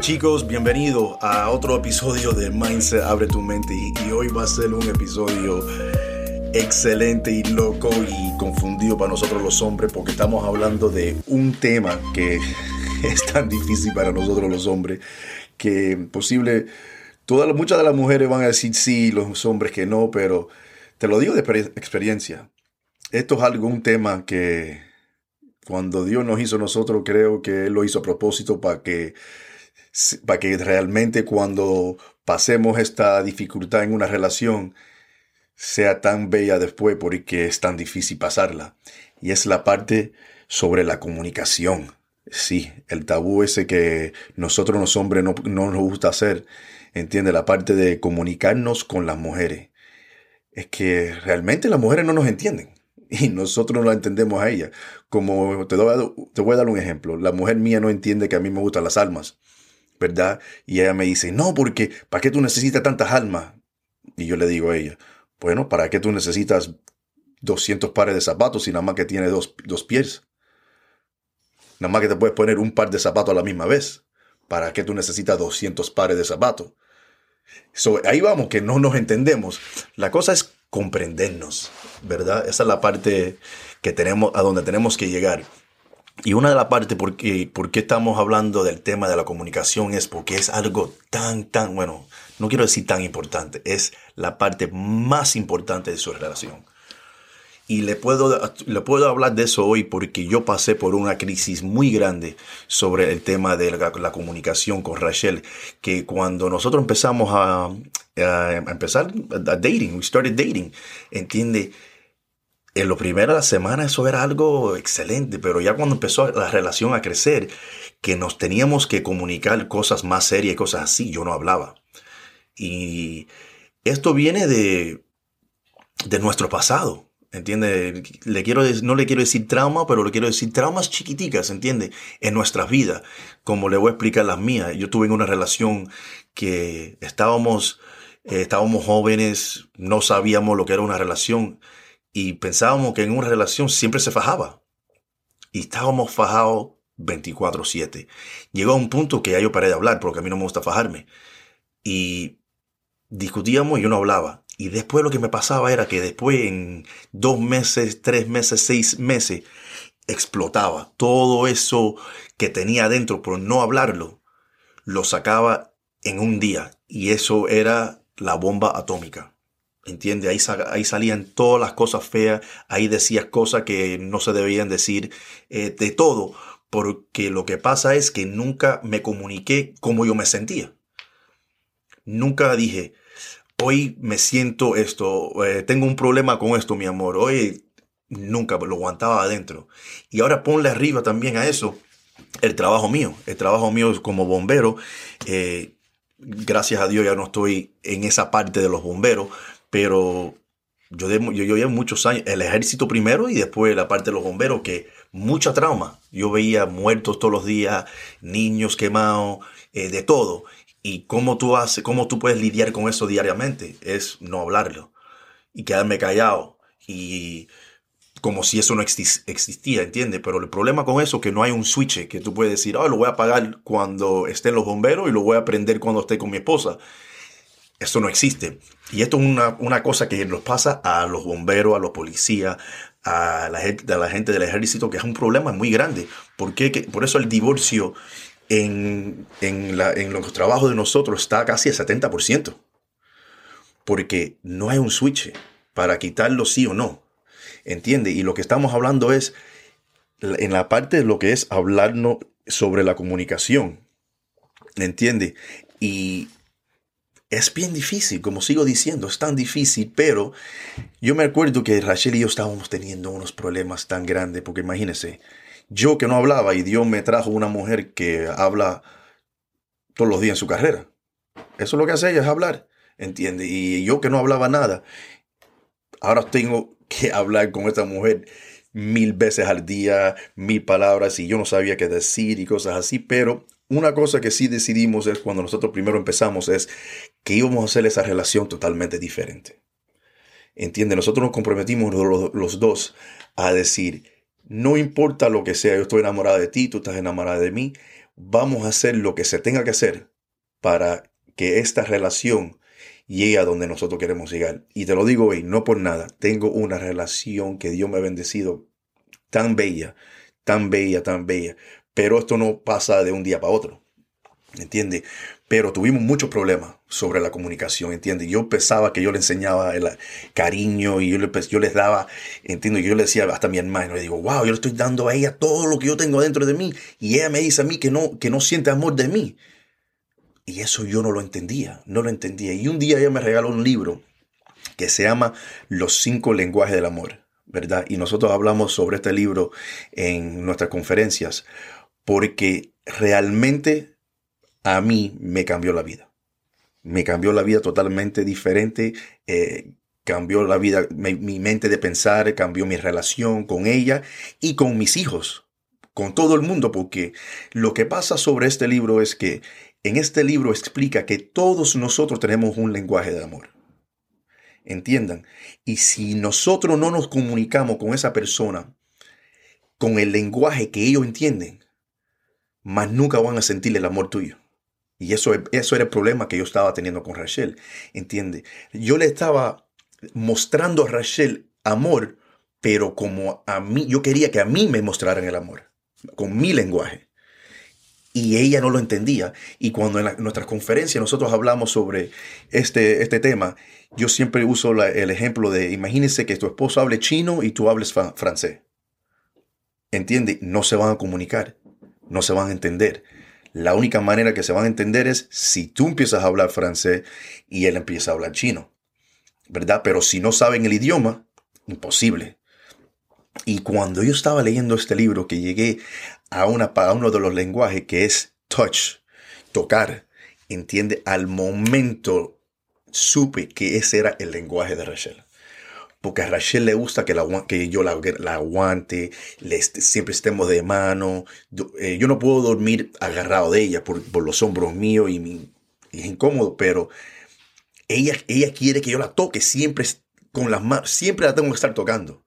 Chicos, bienvenido a otro episodio de Mindset Abre tu mente y, hoy va a ser un episodio excelente y loco y confundido para nosotros los hombres porque estamos hablando de un tema que es tan difícil para nosotros los hombres que posible, todas, muchas de las mujeres van a decir sí, los hombres que no, pero te lo digo de experiencia. Esto es algo, un tema que cuando Dios nos hizo nosotros, creo que Él lo hizo a propósito para que para que realmente cuando pasemos esta dificultad en una relación sea tan bella después porque es tan difícil pasarla. Y es la parte sobre la comunicación. Sí, el tabú ese que nosotros los hombres no, nos gusta hacer, entiende, la parte de comunicarnos con las mujeres. Es que realmente las mujeres no nos entienden y nosotros no la entendemos a ella. Como te, te voy a dar un ejemplo, la mujer mía no entiende que a mí me gustan las almas. ¿Verdad? Y ella me dice, no, porque ¿para qué tú necesitas tantas almas? Y yo le digo a ella, bueno, ¿para qué tú necesitas 200 pares de zapatos si nada más que tiene dos, pies? Nada más que te puedes poner un par de zapatos a la misma vez. ¿Para qué tú necesitas 200 pares de zapatos? ahí vamos, que no nos entendemos. La cosa es comprendernos, ¿verdad? Esa es la parte que tenemos, a donde tenemos que llegar. Y una de las partes por qué, por qué estamos hablando del tema de la comunicación es porque es algo tan, tan, bueno, no quiero decir tan importante, es la parte más importante de su relación. Y le puedo, le puedo hablar de eso hoy porque yo pasé por una crisis muy grande sobre el tema de la, comunicación con Rachel, que cuando nosotros empezamos a, a, empezar a dating, we started dating, entiende, en lo primero de la semana eso era algo excelente, pero ya cuando empezó la relación a crecer, que nos teníamos que comunicar cosas más serias cosas así, yo no hablaba. Y esto viene de, de nuestro pasado. ¿Entiende? Le quiero, no le quiero decir trauma, pero le quiero decir traumas chiquiticas, ¿entiende? En nuestras vidas, como le voy a explicar las mías. Yo tuve una relación que estábamos, eh, estábamos jóvenes, no sabíamos lo que era una relación y pensábamos que en una relación siempre se fajaba. Y estábamos fajados 24/7. Llegó a un punto que ya yo paré de hablar porque a mí no me gusta fajarme. Y discutíamos y yo no hablaba. Y después lo que me pasaba era que después en dos meses, tres meses, seis meses, explotaba. Todo eso que tenía adentro por no hablarlo, lo sacaba en un día. Y eso era la bomba atómica. ¿Entiende? Ahí, ahí salían todas las cosas feas, ahí decías cosas que no se debían decir, eh, de todo, porque lo que pasa es que nunca me comuniqué como yo me sentía. Nunca dije, hoy me siento esto, eh, tengo un problema con esto, mi amor, hoy nunca lo aguantaba adentro. Y ahora ponle arriba también a eso el trabajo mío, el trabajo mío como bombero. Eh, gracias a Dios ya no estoy en esa parte de los bomberos, pero yo, yo, yo llevo muchos años, el ejército primero y después la parte de los bomberos, que mucha trauma. Yo veía muertos todos los días, niños quemados, eh, de todo. Y cómo tú haces, cómo tú puedes lidiar con eso diariamente, es no hablarlo y quedarme callado y como si eso no existía, ¿entiendes? Pero el problema con eso es que no hay un switch que tú puedes decir, oh, lo voy a apagar cuando estén los bomberos y lo voy a prender cuando esté con mi esposa. Eso no existe. Y esto es una, cosa que nos pasa a los bomberos, a los policías, a la, gente, a la gente del ejército, que es un problema muy grande. porque Por eso el divorcio en, en, los trabajos de nosotros está casi al 70%. Porque no hay un switch para quitarlo sí o no. ¿Entiende? Y lo que estamos hablando es en la parte de lo que es hablarnos sobre la comunicación. ¿Entiende? Y es bien difícil, como sigo diciendo, es tan difícil, pero yo me acuerdo que Rachel y yo estábamos teniendo unos problemas tan grandes, porque imagínense, yo que no hablaba y Dios me trajo una mujer que habla todos los días en su carrera. Eso es lo que hace ella, es hablar, ¿entiende? Y yo que no hablaba nada, ahora tengo que hablar con esta mujer mil veces al día, mil palabras y yo no sabía qué decir y cosas así, pero una cosa que sí decidimos es cuando nosotros primero empezamos es que íbamos a hacer esa relación totalmente diferente. Entiende, nosotros nos comprometimos los, dos a decir, no importa lo que sea, yo estoy enamorada de ti, tú estás enamorada de mí, vamos a hacer lo que se tenga que hacer para que esta relación llegue a donde nosotros queremos llegar. Y te lo digo hoy, no por nada, tengo una relación que Dios me ha bendecido tan bella, tan bella, tan bella. Pero esto no pasa de un día para otro. ¿Entiendes? Pero tuvimos muchos problemas sobre la comunicación, ¿entiendes? Yo pensaba que yo le enseñaba el cariño y yo, le, yo les daba, entiendo, yo le decía hasta a mi hermano, le digo, wow, yo le estoy dando a ella todo lo que yo tengo dentro de mí y ella me dice a mí que no, que no siente amor de mí. Y eso yo no lo entendía, no lo entendía. Y un día ella me regaló un libro que se llama Los cinco lenguajes del amor, ¿verdad? Y nosotros hablamos sobre este libro en nuestras conferencias porque realmente a mí me cambió la vida. Me cambió la vida totalmente diferente. Eh, cambió la vida, mi, mi, mente de pensar, cambió mi relación con ella y con mis hijos, con todo el mundo, porque lo que pasa sobre este libro es que en este libro explica que todos nosotros tenemos un lenguaje de amor. Entiendan. Y si nosotros no nos comunicamos con esa persona con el lenguaje que ellos entienden, más nunca van a sentir el amor tuyo. Y eso, eso era el problema que yo estaba teniendo con Rachel. ¿Entiende? Yo le estaba mostrando a Rachel amor, pero como a mí, yo quería que a mí me mostraran el amor, con mi lenguaje. Y ella no lo entendía. Y cuando en, nuestras conferencias nosotros hablamos sobre este, este tema, yo siempre uso el ejemplo de, imagínese que tu esposo hable chino y tú hables francés. ¿Entiende? No se van a comunicar, no se van a entender. La única manera que se van a entender es si tú empiezas a hablar francés y él empieza a hablar chino, ¿verdad? Pero si no saben el idioma, imposible. Y cuando yo estaba leyendo este libro, que llegué a, una, a uno de los lenguajes que es touch, tocar, entiende, al momento supe que ese era el lenguaje de Rachel porque a Rachel le gusta que, la, que yo la, aguante, le, siempre estemos de mano. Eh, yo no puedo dormir agarrado de ella por, los hombros míos y, es incómodo, pero ella, ella quiere que yo la toque siempre con las manos, siempre la tengo que estar tocando.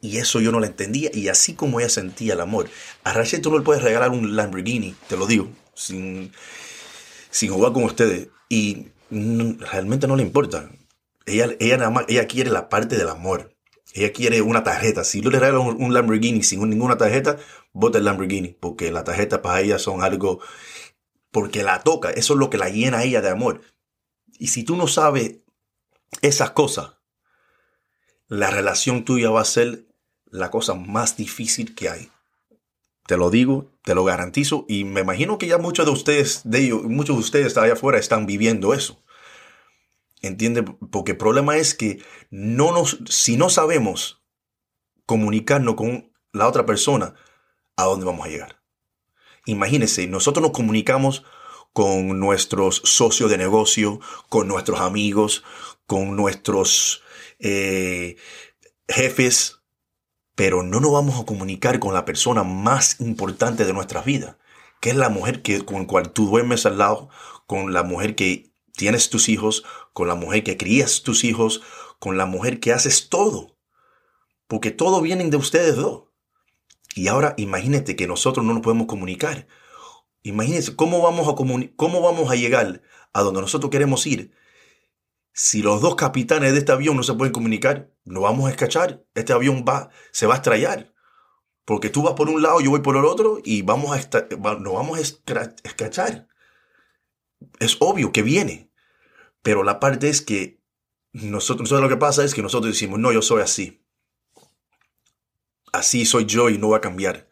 Y eso yo no la entendía. Y así como ella sentía el amor. A Rachel tú no le puedes regalar un Lamborghini, te lo digo, sin, sin jugar con ustedes. Y realmente no le importa. Ella, ella nada más, ella quiere la parte del amor. Ella quiere una tarjeta. Si tú le regalas un, Lamborghini sin ninguna tarjeta, vota el Lamborghini. Porque la tarjeta para ella son algo, porque la toca. Eso es lo que la llena a ella de amor. Y si tú no sabes esas cosas, la relación tuya va a ser la cosa más difícil que hay. Te lo digo, te lo garantizo y me imagino que ya muchos de ustedes, de ellos, muchos de ustedes allá afuera están viviendo eso. ¿Entiende? Porque el problema es que no nos, si no sabemos comunicarnos con la otra persona, ¿a dónde vamos a llegar? Imagínense, nosotros nos comunicamos con nuestros socios de negocio, con nuestros amigos, con nuestros eh, jefes, pero no nos vamos a comunicar con la persona más importante de nuestras vidas, que es la mujer que, con la cual tú duermes al lado, con la mujer que tienes tus hijos, con la mujer que crías tus hijos, con la mujer que haces todo. Porque todo viene de ustedes dos. Y ahora imagínate que nosotros no nos podemos comunicar. Imagínense cómo vamos a cómo vamos a llegar a donde nosotros queremos ir. Si los dos capitanes de este avión no se pueden comunicar, no vamos a escachar. Este avión va, se va a estrellar. Porque tú vas por un lado, yo voy por el otro y vamos a nos vamos a escachar es obvio que viene. Pero la parte es que nosotros, nosotros lo que pasa es que nosotros decimos, no, yo soy así. Así soy yo y no va a cambiar.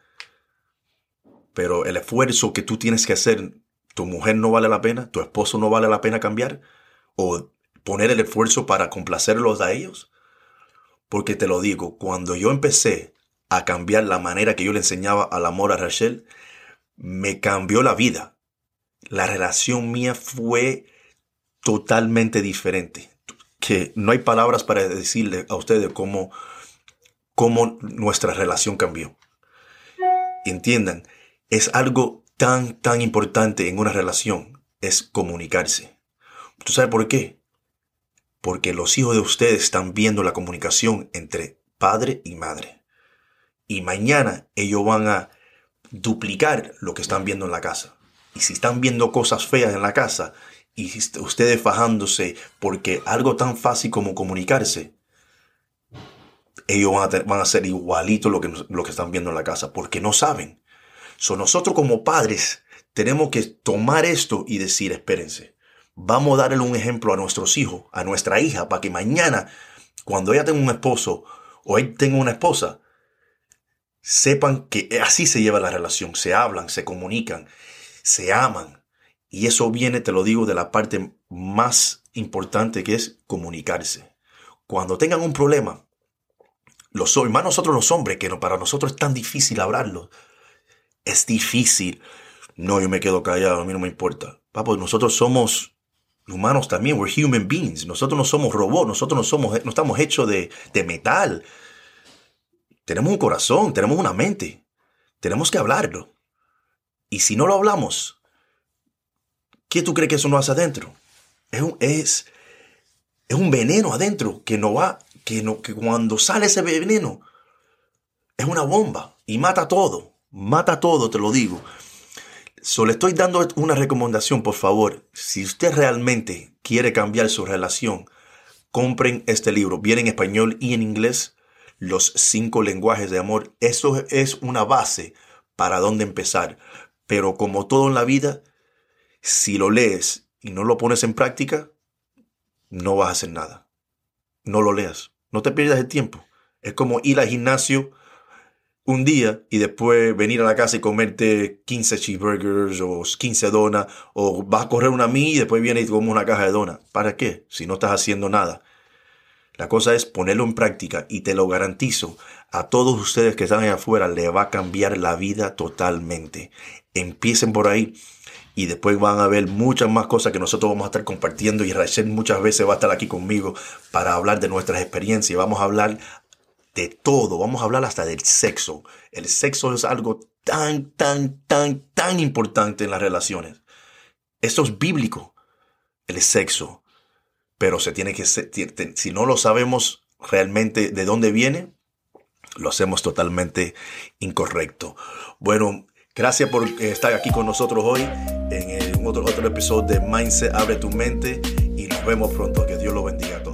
Pero el esfuerzo que tú tienes que hacer, tu mujer no vale la pena, tu esposo no vale la pena cambiar, o poner el esfuerzo para complacerlos a ellos. Porque te lo digo, cuando yo empecé a cambiar la manera que yo le enseñaba al amor a Rachel, me cambió la vida la relación mía fue totalmente diferente. Que no hay palabras para decirle a ustedes cómo, cómo nuestra relación cambió. Entiendan, es algo tan, tan importante en una relación, es comunicarse. ¿Tú sabes por qué? Porque los hijos de ustedes están viendo la comunicación entre padre y madre. Y mañana ellos van a duplicar lo que están viendo en la casa. Y si están viendo cosas feas en la casa y ustedes fajándose porque algo tan fácil como comunicarse, ellos van a, van ser igualito lo que, lo que están viendo en la casa porque no saben. So, nosotros como padres tenemos que tomar esto y decir, espérense, vamos a darle un ejemplo a nuestros hijos, a nuestra hija, para que mañana, cuando ella tenga un esposo o él tenga una esposa, sepan que así se lleva la relación, se hablan, se comunican, se aman. Y eso viene, te lo digo, de la parte más importante que es comunicarse. Cuando tengan un problema, los más nosotros los hombres, que para nosotros es tan difícil hablarlo, es difícil. No, yo me quedo callado, a mí no me importa. Papo, nosotros somos humanos también, we're human beings. Nosotros no somos robots, nosotros no, somos, no estamos hechos de, de metal. Tenemos un corazón, tenemos una mente. Tenemos que hablarlo. Y si no lo hablamos, ¿qué tú crees que eso no hace adentro? Es un, es, es un veneno adentro que no va, que, no, que cuando sale ese veneno, es una bomba y mata todo. Mata todo, te lo digo. So, estoy dando una recomendación, por favor. Si usted realmente quiere cambiar su relación, compren este libro. Viene en español y en inglés. Los cinco lenguajes de amor. Eso es una base para dónde empezar. Pero como todo en la vida, si lo lees y no lo pones en práctica, no vas a hacer nada. No lo leas. No te pierdas el tiempo. Es como ir al gimnasio un día y después venir a la casa y comerte 15 cheeseburgers o 15 donas o vas a correr una milla y después vienes y comes una caja de donas. ¿Para qué? Si no estás haciendo nada. La cosa es ponerlo en práctica y te lo garantizo, a todos ustedes que están allá afuera le va a cambiar la vida totalmente. Empiecen por ahí y después van a ver muchas más cosas que nosotros vamos a estar compartiendo y Rachel muchas veces va a estar aquí conmigo para hablar de nuestras experiencias. Vamos a hablar de todo, vamos a hablar hasta del sexo. El sexo es algo tan, tan, tan, tan importante en las relaciones. Esto es bíblico, el sexo. Pero se tiene que si no lo sabemos realmente de dónde viene, lo hacemos totalmente incorrecto. Bueno, gracias por estar aquí con nosotros hoy en otro, otro episodio de Mindset Abre tu mente y nos vemos pronto. Que Dios lo bendiga a todos.